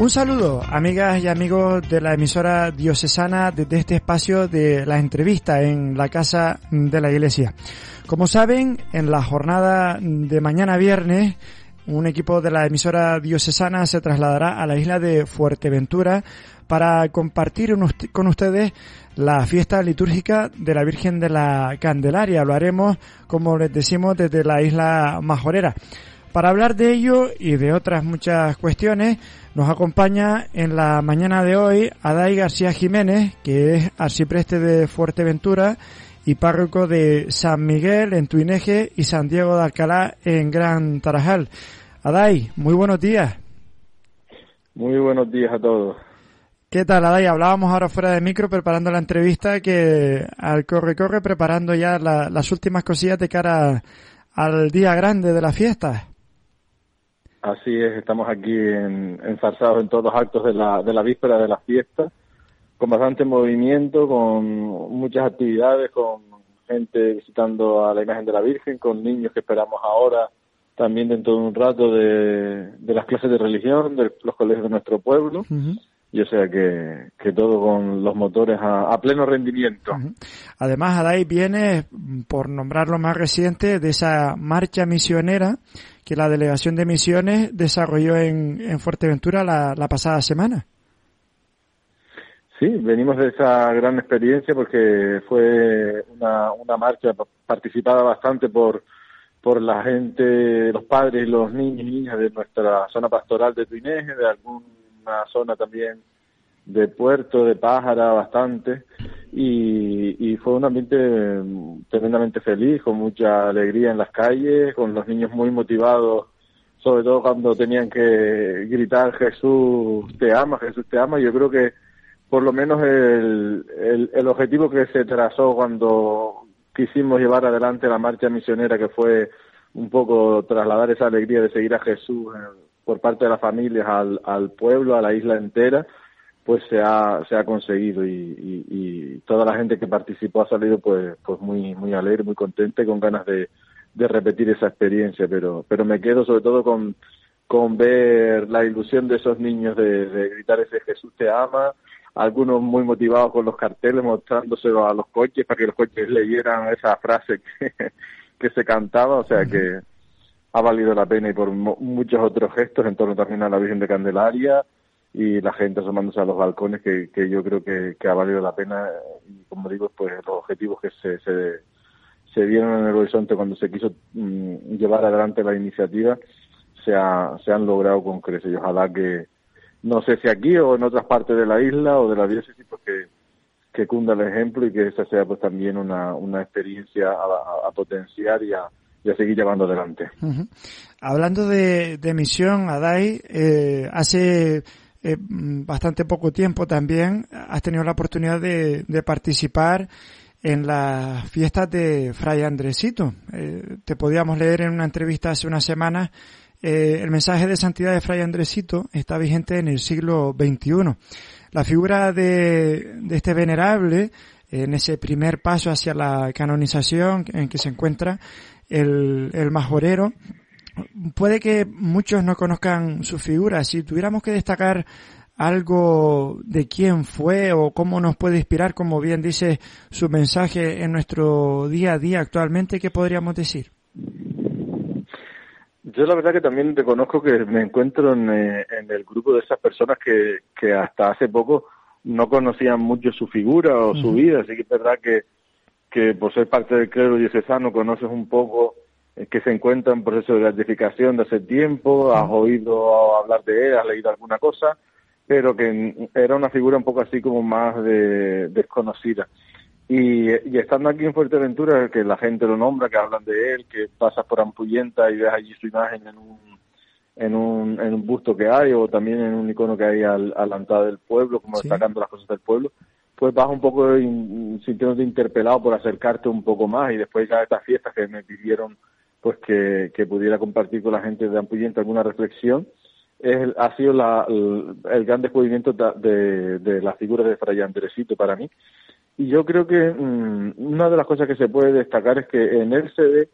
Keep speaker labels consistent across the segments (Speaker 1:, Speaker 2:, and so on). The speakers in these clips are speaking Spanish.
Speaker 1: Un saludo, amigas y amigos de la emisora diocesana desde este espacio de la entrevista en la Casa de la Iglesia. Como saben, en la jornada de mañana viernes, un equipo de la emisora diocesana se trasladará a la isla de Fuerteventura para compartir con ustedes la fiesta litúrgica de la Virgen de la Candelaria. Lo haremos, como les decimos, desde la isla Majorera. Para hablar de ello y de otras muchas cuestiones, nos acompaña en la mañana de hoy Adai García Jiménez, que es arcipreste de Fuerteventura y párroco de San Miguel en Tuineje y San Diego de Alcalá en Gran Tarajal. Adai, muy buenos días.
Speaker 2: Muy buenos días a todos.
Speaker 1: ¿Qué tal, Adai? Hablábamos ahora fuera de micro preparando la entrevista que al corre-corre preparando ya las últimas cosillas de cara al día grande de la fiesta.
Speaker 2: Así es, estamos aquí en, ensarzados en todos los actos de la, de la víspera de la fiesta, con bastante movimiento, con muchas actividades, con gente visitando a la imagen de la Virgen, con niños que esperamos ahora, también dentro de un rato de, de las clases de religión, de los colegios de nuestro pueblo. Y o sea que, que todo con los motores a, pleno rendimiento.
Speaker 1: Además, Adai viene, por nombrar lo más reciente, de esa marcha misionera que la Delegación de Misiones desarrolló en, en Fuerteventura la, la pasada semana.
Speaker 2: Sí, venimos de esa gran experiencia porque fue una, una marcha participada bastante por, por la gente, los padres y los niños y niñas de nuestra zona pastoral de Tuineje, de alguna zona también de Puerto, de Pájara, bastante, y, y, fue un ambiente tremendamente feliz, con mucha alegría en las calles, con los niños muy motivados, sobre todo cuando tenían que gritar Jesús te ama, Jesús te ama, yo creo que por lo menos el, el, el objetivo que se trazó cuando quisimos llevar adelante la marcha misionera, que fue un poco trasladar esa alegría de seguir a Jesús eh, por parte de las familias al, al pueblo, a la isla entera, pues se ha, se ha conseguido y, toda la gente que participó ha salido pues, pues muy, muy alegre, muy contenta y con ganas de, repetir esa experiencia, pero, pero me quedo sobre todo con, ver la ilusión de esos niños de, de gritar ese Jesús te ama, algunos muy motivados con los carteles mostrándoselo a los coches para que los coches leyeran esa frase que se cantaba, o sea que ha valido la pena y por muchos otros gestos en torno también a la Virgen de Candelaria, y la gente asomándose a los balcones que, que yo creo que, ha valido la pena y como digo pues los objetivos que se, se, vieron en el horizonte cuando se quiso mm, llevar adelante la iniciativa se, ha, se han logrado con creces. Y ojalá que no sé si aquí o en otras partes de la isla o de la diócesis pues que, que cunda el ejemplo y que esa sea pues también una, una experiencia a, a, potenciar y a, y a seguir llevando adelante.
Speaker 1: Hablando de, de misión, Adai, eh, hace eh, bastante poco tiempo también has tenido la oportunidad de, participar en las fiestas de Fray Andresito. Eh, te podíamos leer en una entrevista hace unas semanas eh, el mensaje de santidad de Fray Andresito está vigente en el siglo XXI. La figura de, de este venerable en ese primer paso hacia la canonización en que se encuentra el, el majorero puede que muchos no conozcan su figura. Si tuviéramos que destacar algo de quién fue o cómo nos puede inspirar, como bien dice su mensaje en nuestro día a día actualmente, ¿qué podríamos decir?
Speaker 2: Yo la verdad que también reconozco que me encuentro en, eh, el grupo de esas personas que, que, hasta hace poco no conocían mucho su figura o su vida, así que es verdad que, que por ser parte del clero diocesano conoces un poco que se encuentra en proceso de gratificación de hace tiempo, has oído hablar de él, has leído alguna cosa, pero que era una figura un poco así como más de, desconocida. Y, y, estando aquí en Fuerteventura, que la gente lo nombra, que hablan de él, que pasas por Ampuyenta y ves allí su imagen en un, en un, en un busto que hay o también en un icono que hay al, a la entrada del pueblo, como destacando las cosas del pueblo, pues vas un poco sintiéndote interpelado por acercarte un poco más y después ya estas fiestas que me pidieron pues que, pudiera compartir con la gente de Ampuyente alguna reflexión. Es, ha sido la, el, gran descubrimiento de, de, la figura de Fray Andresito para mí. Y yo creo que mm, una de las cosas que se puede destacar es que en él se ve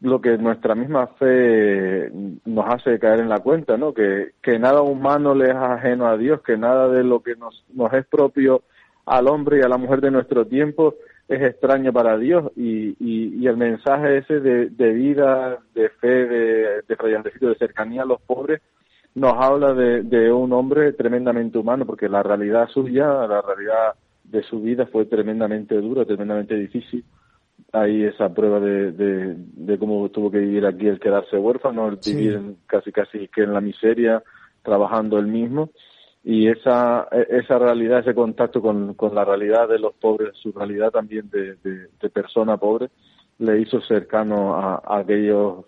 Speaker 2: lo que nuestra misma fe nos hace caer en la cuenta, ¿no? Que, que nada humano le es ajeno a Dios, que nada de lo que nos, nos es propio al hombre y a la mujer de nuestro tiempo es extraño para Dios y, y, el mensaje ese de, de, vida, de fe, de, de de cercanía a los pobres, nos habla de, de un hombre tremendamente humano, porque la realidad suya, la realidad de su vida fue tremendamente dura, tremendamente difícil. Hay esa prueba de, de, de cómo tuvo que vivir aquí el quedarse huérfano, el vivir casi casi que en la miseria, trabajando él mismo y esa, esa realidad, ese contacto con, con la realidad de los pobres, su realidad también de, de, persona pobre, le hizo cercano a, aquellos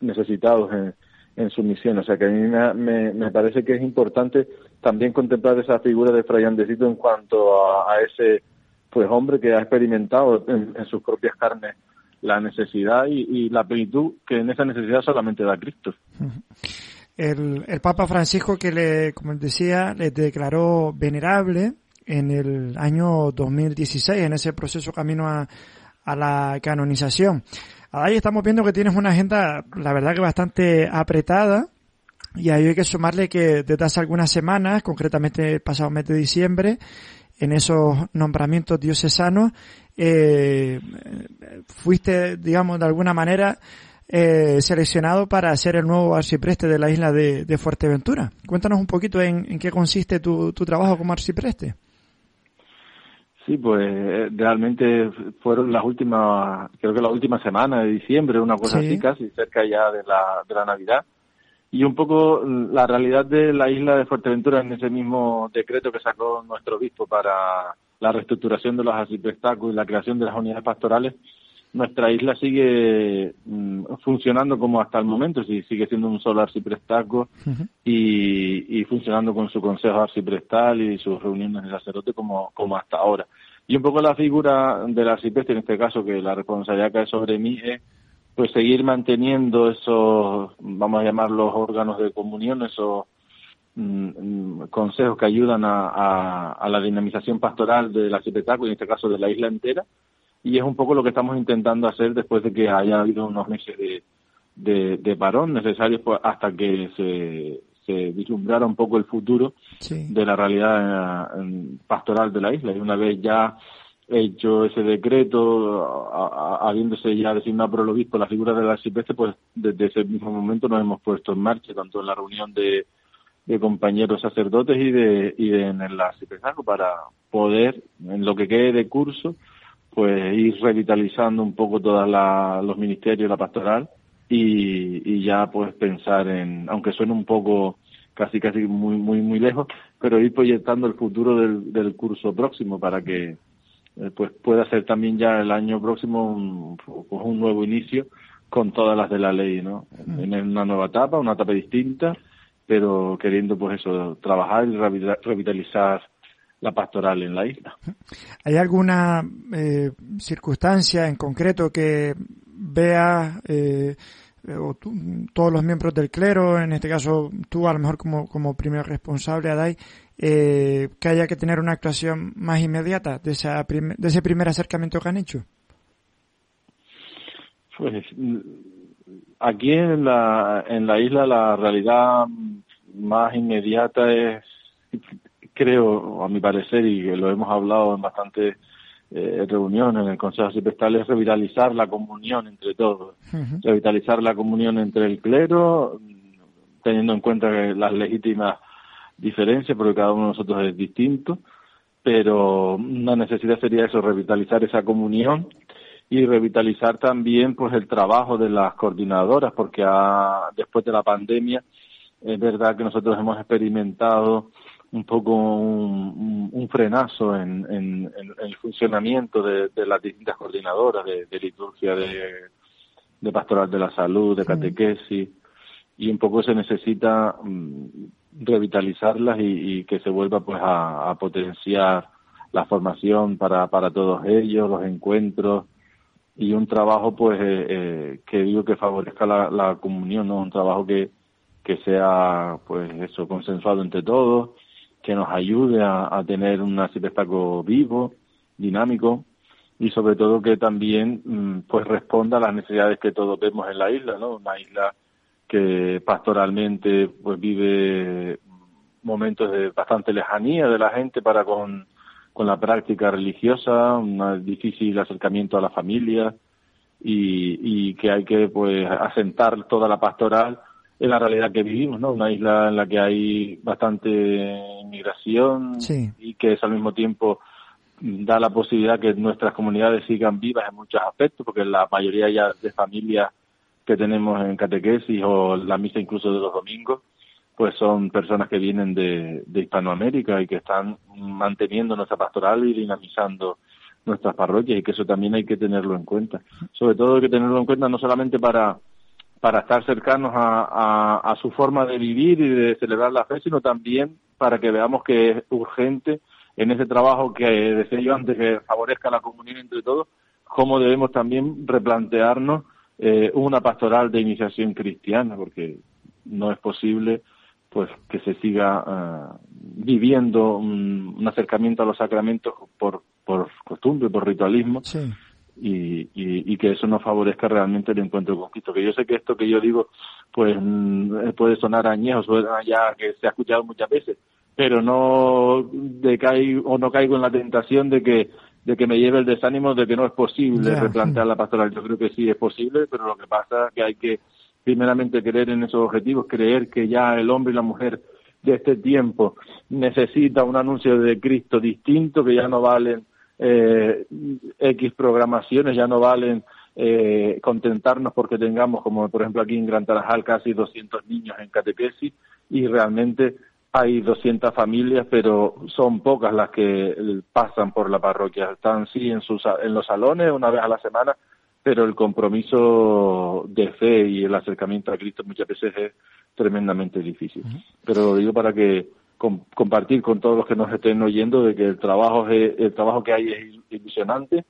Speaker 2: necesitados en, en, su misión. O sea que a mí me, me, parece que es importante también contemplar esa figura de Fray Andesito en cuanto a, ese pues hombre que ha experimentado en, sus propias carnes la necesidad y, y, la plenitud que en esa necesidad solamente da Cristo
Speaker 1: el, el Papa Francisco que le, como decía, le declaró venerable en el año 2016, en ese proceso camino a, a la canonización. Ahí estamos viendo que tienes una agenda, la verdad que bastante apretada, y ahí hay que sumarle que desde hace algunas semanas, concretamente el pasado mes de diciembre, en esos nombramientos diocesanos, eh, fuiste, digamos, de alguna manera, eh, seleccionado para ser el nuevo arcipreste de la isla de, Fuerteventura. Cuéntanos un poquito en, qué consiste tu, trabajo como arcipreste.
Speaker 2: Sí, pues realmente fueron las últimas, creo que la última semana de diciembre, una cosa así casi, cerca ya de la, de la Navidad. Y un poco la realidad de la isla de Fuerteventura en ese mismo decreto que sacó nuestro obispo para la reestructuración de los arciprestacos y la creación de las unidades pastorales, nuestra isla sigue mm, funcionando como hasta el momento, sigue siendo un solo arciprestaco y, y, funcionando con su consejo arciprestal y sus reuniones de sacerdote como, como hasta ahora. Y un poco la figura del arcipreste, en este caso, que la responsabilidad cae sobre mí, es pues seguir manteniendo esos, vamos a llamarlos órganos de comunión, esos mm, mm, consejos que ayudan a, a, a, la dinamización pastoral del arciprestaco, en este caso de la isla entera, y es un poco lo que estamos intentando hacer después de que haya habido unos meses de, de, parón necesarios pues, hasta que se, se vislumbrara un poco el futuro de la realidad eh, pastoral de la isla. Y una vez ya hecho ese decreto, habiéndose ya designado por el obispo la figura del arcipreste, pues desde ese mismo momento nos hemos puesto en marcha, tanto en la reunión de, de compañeros sacerdotes y de, y en el arciprestazgo para poder, en lo que quede de curso, pues ir revitalizando un poco todos los ministerios, la pastoral y, y, ya pues pensar en, aunque suene un poco casi casi muy muy muy lejos, pero ir proyectando el futuro del, del curso próximo para que eh, pues pueda ser también ya el año próximo un, pues un nuevo inicio con todas las de la ley, ¿no? Mm. En una nueva etapa, una etapa distinta, pero queriendo pues eso, trabajar y revitalizar la pastoral en la isla.
Speaker 1: ¿Hay alguna eh, circunstancia en concreto que vea eh, o todos los miembros del clero, en este caso tú a lo mejor como, como primer responsable, Adai, eh, que haya que tener una actuación más inmediata de, esa de ese primer acercamiento que han hecho?
Speaker 2: Pues aquí en la, en la isla la realidad más inmediata es creo, a mi parecer, y lo hemos hablado en bastantes eh, reuniones en el Consejo Arciprestal, es revitalizar la comunión entre todos, revitalizar la comunión entre el clero, teniendo en cuenta las legítimas diferencias, porque cada uno de nosotros es distinto, pero una necesidad sería eso, revitalizar esa comunión y revitalizar también pues el trabajo de las coordinadoras, porque después de la pandemia es verdad que nosotros hemos experimentado un poco un, frenazo en, en, el funcionamiento de, las distintas coordinadoras de, liturgia, de, pastoral de la salud, de catequesis, y un poco se necesita mm, revitalizarlas y, que se vuelva pues a, potenciar la formación para, para todos ellos, los encuentros y un trabajo pues eh, eh, que digo que favorezca la, la comunión, ¿no? un trabajo que, que sea pues eso consensuado entre todos que nos ayude a, tener un arciprestaco vivo, dinámico y sobre todo que también mm, pues responda a las necesidades que todos vemos en la isla, ¿no? Una isla que pastoralmente pues vive momentos de bastante lejanía de la gente para con, con la práctica religiosa, un difícil acercamiento a la familia y, y que hay que pues asentar toda la pastoral en la realidad que vivimos, ¿no? Una isla en la que hay bastante inmigración y que es al mismo tiempo da la posibilidad que nuestras comunidades sigan vivas en muchos aspectos, porque la mayoría ya de familias que tenemos en catequesis o la misa incluso de los domingos, pues son personas que vienen de, Hispanoamérica y que están manteniendo nuestra pastoral y dinamizando nuestras parroquias y que eso también hay que tenerlo en cuenta. Sobre todo hay que tenerlo en cuenta no solamente para para estar cercanos a, su forma de vivir y de celebrar la fe, sino también para que veamos que es urgente en ese trabajo que decía yo antes que favorezca la comunión entre todos, cómo debemos también replantearnos eh, una pastoral de iniciación cristiana, porque no es posible pues que se siga uh, viviendo un, un, acercamiento a los sacramentos por, por costumbre, por ritualismo, y, y, y, que eso no favorezca realmente el encuentro con Cristo. Que yo sé que esto que yo digo, pues mm, puede sonar añejo, ya que se ha escuchado muchas veces, pero no decaigo o no caigo en la tentación de que de que me lleve el desánimo de que no es posible replantear la pastoral. Yo creo que sí es posible, pero lo que pasa es que hay que primeramente creer en esos objetivos, creer que ya el hombre y la mujer de este tiempo necesita un anuncio de Cristo distinto, que ya no valen eh, X programaciones, ya no valen eh, contentarnos porque tengamos, como por ejemplo aquí en Gran Tarajal, casi 200 niños en catequesis y realmente hay 200 familias, pero son pocas las que pasan por la parroquia. Están sí en, sus, en los salones una vez a la semana, pero el compromiso de fe y el acercamiento a Cristo muchas veces es tremendamente difícil. Pero lo digo para que compartir con todos los que nos estén oyendo de que el trabajo es, el trabajo que hay es ilusionante.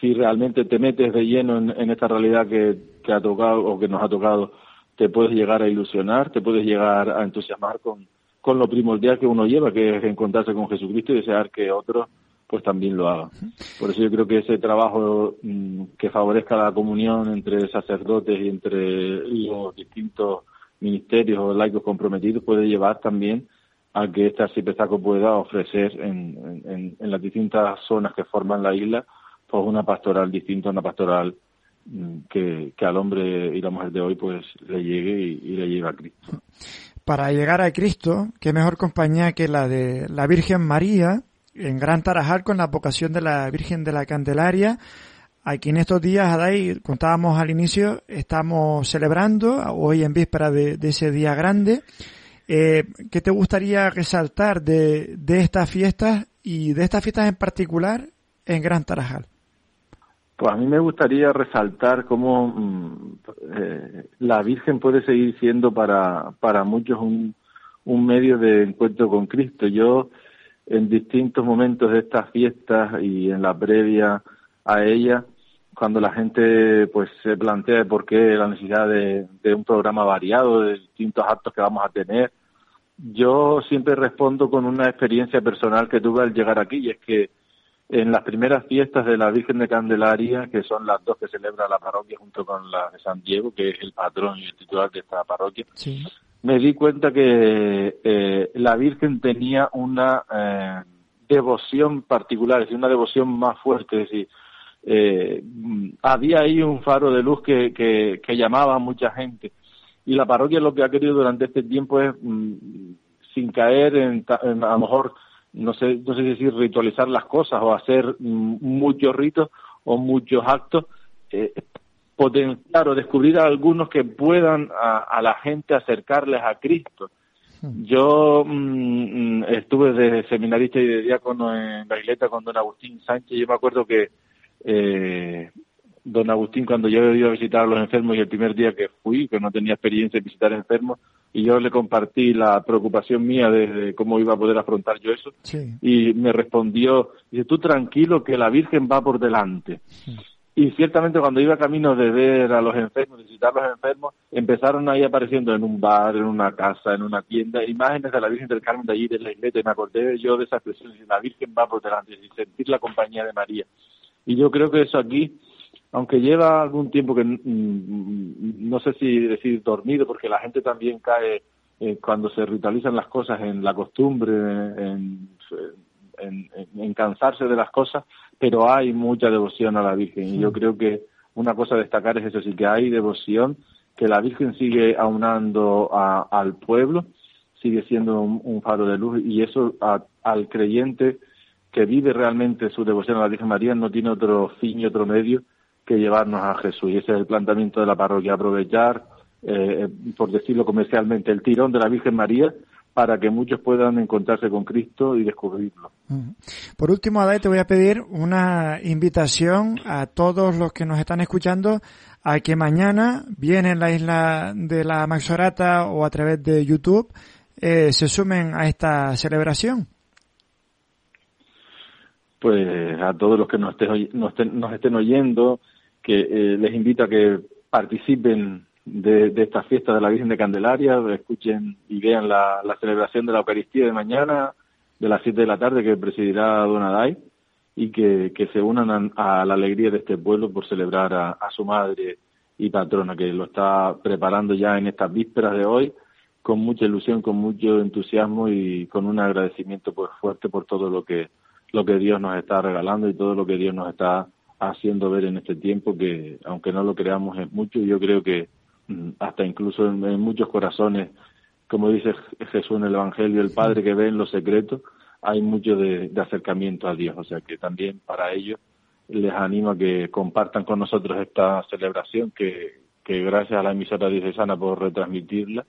Speaker 2: Si realmente te metes de lleno en, esta realidad que, que ha tocado o que nos ha tocado, te puedes llegar a ilusionar, te puedes llegar a entusiasmar con, con lo primordial que uno lleva, que es encontrarse con Jesucristo y desear que otros pues también lo hagan. Por eso yo creo que ese trabajo mm, que favorezca la comunión entre sacerdotes y entre los distintos ministerios o laicos comprometidos puede llevar también a que este arciprestazgo pueda ofrecer en, en, las distintas zonas que forman la isla pues una pastoral distinta, una pastoral mm, que, que, al hombre y la mujer de hoy pues le llegue y, y le lleve a Cristo
Speaker 1: para llegar a Cristo, qué mejor compañía que la de la Virgen María en Gran Tarajal con la vocación de la Virgen de la Candelaria. Aquí en estos días, Adai, contábamos al inicio, estamos celebrando hoy en víspera de, ese día grande. Eh, ¿Qué te gustaría resaltar de, de estas fiestas y de estas fiestas en particular en Gran Tarajal?
Speaker 2: Pues a mí me gustaría resaltar cómo mm, eh, la Virgen puede seguir siendo para, para muchos un, un medio de encuentro con Cristo. Yo en distintos momentos de estas fiestas y en la previa a ella, cuando la gente pues se plantea por qué la necesidad de, de un programa variado, de distintos actos que vamos a tener, yo siempre respondo con una experiencia personal que tuve al llegar aquí y es que en las primeras fiestas de la Virgen de Candelaria, que son las dos que celebra la parroquia junto con la de San Diego, que es el patrón y el titular de esta parroquia, me di cuenta que eh, la Virgen tenía una eh, devoción particular, es decir, una devoción más fuerte, es decir, eh, había ahí un faro de luz que, que, que, llamaba a mucha gente. Y la parroquia lo que ha querido durante este tiempo es, mm, sin caer en, en, a lo mejor no sé, no sé si ritualizar las cosas o hacer muchos ritos o muchos actos, eh, potenciar o descubrir a algunos que puedan a, la gente acercarles a Cristo. Hmm. Yo mm, mm, estuve de seminarista y de diácono en la con don Agustín Sánchez. Yo me acuerdo que eh, don Agustín, cuando yo he ido a visitar a los enfermos y el primer día que fui, que no tenía experiencia en visitar enfermos, y yo le compartí la preocupación mía de, cómo iba a poder afrontar yo eso, y me respondió, dice, tú tranquilo que la Virgen va por delante. Y ciertamente cuando iba camino de ver a los enfermos, de visitar a los enfermos, empezaron ahí apareciendo en un bar, en una casa, en una tienda, imágenes de la Virgen del Carmen de allí de la iglesia, y me acordé yo de esa expresión, la Virgen va por delante, y sentir la compañía de María. Y yo creo que eso aquí, aunque lleva algún tiempo que no sé si decir dormido, porque la gente también cae eh, cuando se ritualizan las cosas en la costumbre, en, en, cansarse de las cosas, pero hay mucha devoción a la Virgen. Y yo creo que una cosa a destacar es eso, sí que hay devoción, que la Virgen sigue aunando al pueblo, sigue siendo un, faro de luz y eso al creyente que vive realmente su devoción a la Virgen María no tiene otro fin y otro medio que llevarnos a Jesús. Y ese es el planteamiento de la parroquia, aprovechar, eh, por decirlo comercialmente, el tirón de la Virgen María para que muchos puedan encontrarse con Cristo y descubrirlo.
Speaker 1: Por último, Adai, te voy a pedir una invitación a todos los que nos están escuchando a que mañana, bien en la isla de la Maxorata o a través de YouTube, eh, se sumen a esta celebración
Speaker 2: pues a todos los que nos, estén, oyendo, que eh, les invito a que participen de, esta fiesta de la Virgen de Candelaria, escuchen y vean la, celebración de la Eucaristía de mañana, de las 7 de la tarde, que presidirá Don Adai, y que, se unan a, la alegría de este pueblo por celebrar a, a su madre y patrona, que lo está preparando ya en estas vísperas de hoy, con mucha ilusión, con mucho entusiasmo y con un agradecimiento pues fuerte por todo lo que lo que Dios nos está regalando y todo lo que Dios nos está haciendo ver en este tiempo, que aunque no lo creamos es mucho, yo creo que mm, hasta incluso en, muchos corazones, como dice Jesús en el Evangelio, el Padre que ve en los secretos, hay mucho de, acercamiento a Dios. O sea que también para ellos les animo a que compartan con nosotros esta celebración que, que gracias a la emisora diocesana por retransmitirla,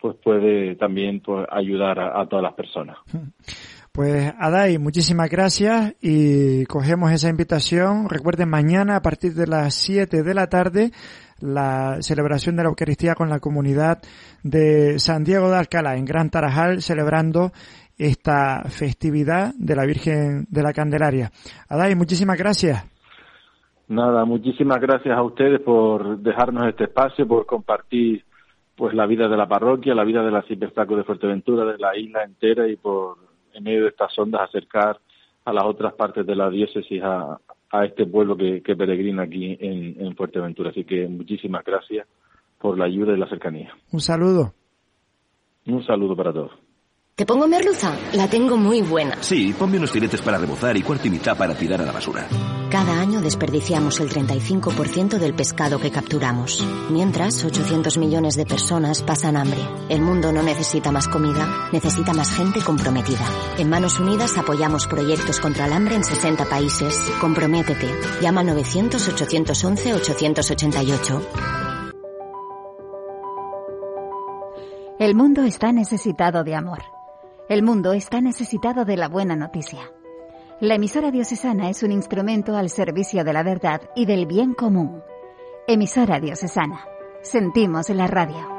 Speaker 2: pues puede también pues, ayudar a todas las personas.
Speaker 1: Pues Adai, muchísimas gracias y cogemos esa invitación. Recuerden mañana a partir de las 7 de la tarde la celebración de la Eucaristía con la comunidad de San Diego de Alcalá en Gran Tarajal celebrando esta festividad de la Virgen de la Candelaria. Adai, muchísimas gracias.
Speaker 2: Nada, muchísimas gracias a ustedes por dejarnos este espacio, por compartir pues la vida de la parroquia, la vida de la Cipertaco de Fuerteventura, de la isla entera y por en medio de estas ondas acercar a las otras partes de la diócesis a, este pueblo que, peregrina aquí en, en Fuerteventura. Así que muchísimas gracias por la ayuda y la cercanía.
Speaker 1: Un saludo.
Speaker 2: Un saludo para todos.
Speaker 3: ¿Te pongo merluza? La tengo muy buena.
Speaker 4: Sí, ponme unos filetes para rebozar y cuarto y mitad para tirar a la basura.
Speaker 3: Cada año desperdiciamos el 35% del pescado que capturamos. Mientras, 800 millones de personas pasan hambre. El mundo no necesita más comida, necesita más gente comprometida. En Manos Unidas apoyamos proyectos contra el hambre en 60 países. Comprométete. Llama al 900-811-888.
Speaker 5: El mundo está necesitado de amor. El mundo está necesitado de la buena noticia. La emisora diocesana es un instrumento al servicio de la verdad y del bien común. Emisora diocesana. Sentimos la radio.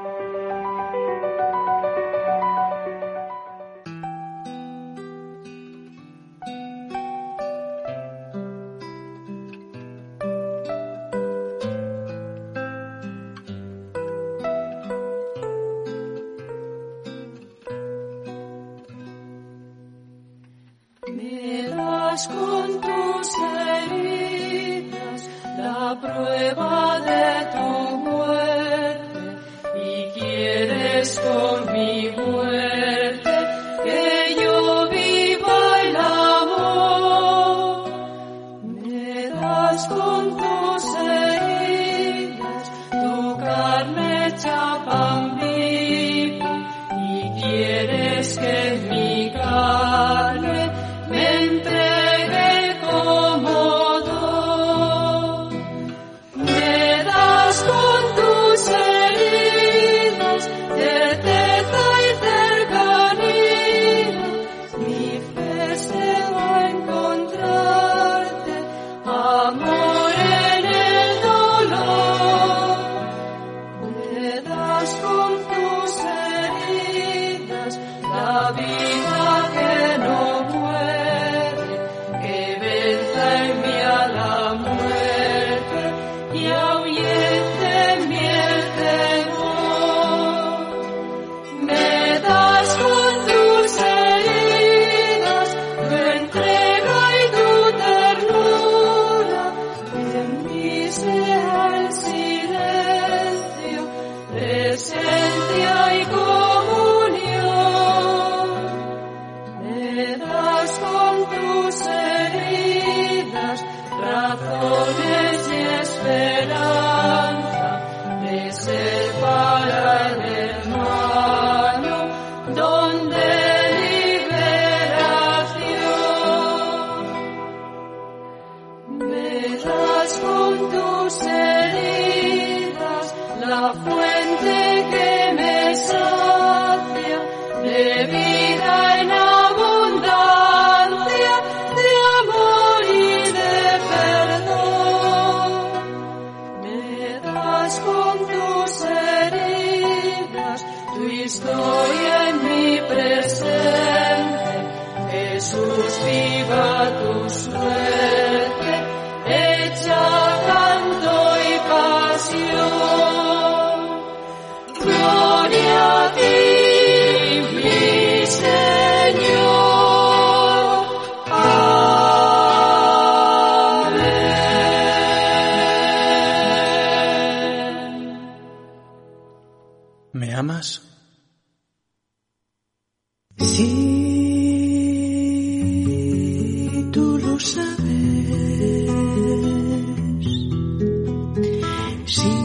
Speaker 6: Si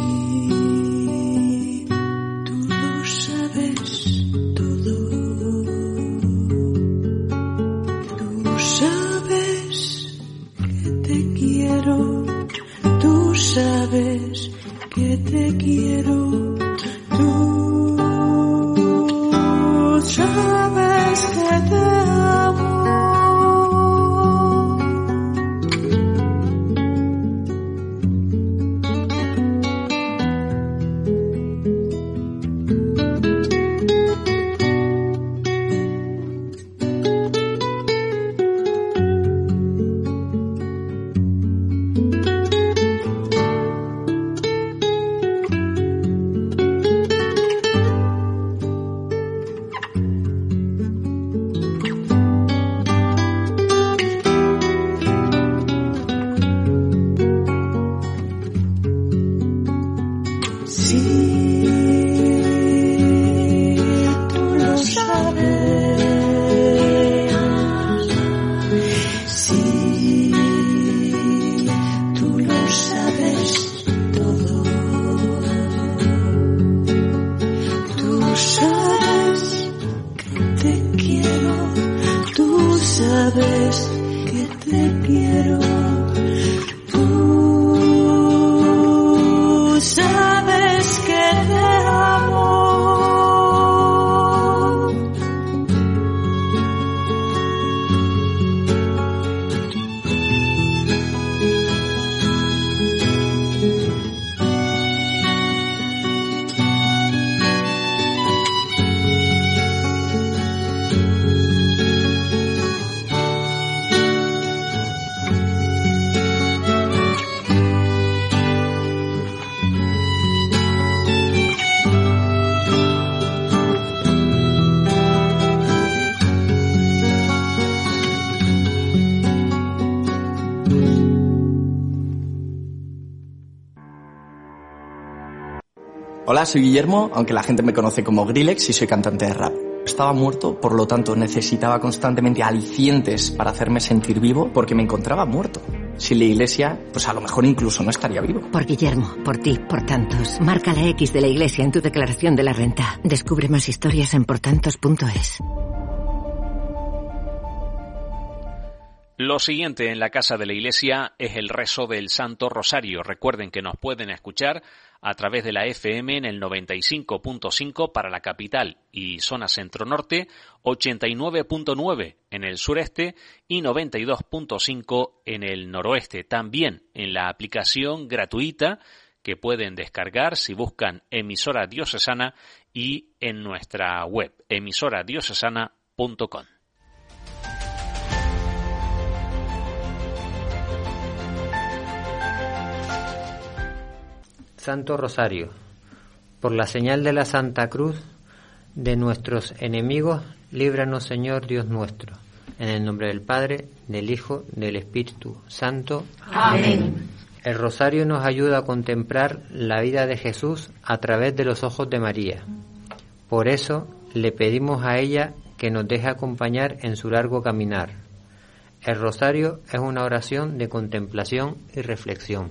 Speaker 6: Hola, soy Guillermo, aunque la gente me conoce como Grillex y soy cantante de rap. Estaba muerto, por lo tanto necesitaba constantemente alicientes para hacerme sentir vivo porque me encontraba muerto. Sin la iglesia, pues a lo mejor incluso no estaría vivo.
Speaker 3: Por Guillermo, por ti, por tantos. Marca la X de la iglesia en tu declaración de la renta. Descubre más historias en portantos.es.
Speaker 7: Lo siguiente en la casa de la iglesia es el rezo del Santo Rosario. Recuerden que nos pueden escuchar a través de la FM en el 95.5 para la capital y zona centro-norte, 89.9 en el sureste y 92.5 en el noroeste. También en la aplicación gratuita que pueden descargar si buscan emisora diocesana y en nuestra web emisoradiocesana.com.
Speaker 8: Santo Rosario, por la señal de la Santa Cruz de nuestros enemigos, líbranos Señor Dios nuestro. En el nombre del Padre, del Hijo, del Espíritu Santo.
Speaker 3: Amén.
Speaker 8: El rosario nos ayuda a contemplar la vida de Jesús a través de los ojos de María. Por eso le pedimos a ella que nos deje acompañar en su largo caminar. El rosario es una oración de contemplación y reflexión.